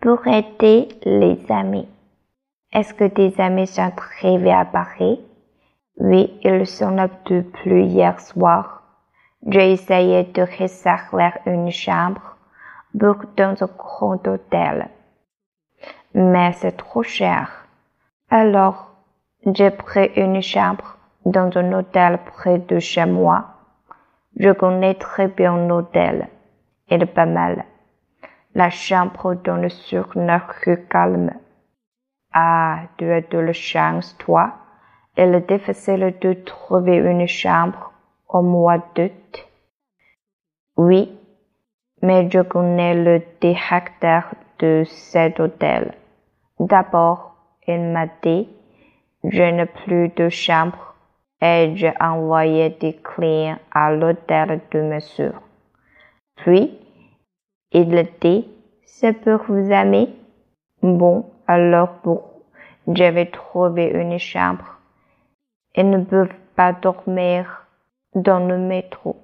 pour aider les amis. Est-ce que tes amis sont arrivés à Paris? Oui, ils sont là depuis hier soir. J'ai essayé de réserver une chambre pour dans un grand hôtel. Mais c'est trop cher. Alors, j'ai pris une chambre dans un hôtel près de chez moi. Je connais très bien l'hôtel. Il est pas mal. La chambre donne sur une rue calme. Ah, tu as de la chance, toi. Il est difficile de trouver une chambre au mois d'août. Oui, mais je connais le directeur de cet hôtel. D'abord, il m'a dit, je n'ai plus de chambre et j'ai envoyé des clients à l'hôtel de monsieur. Puis, il dit, c'est pour vous amis. Bon, alors pour, je vais trouver une chambre. Ils ne peuvent pas dormir dans le métro.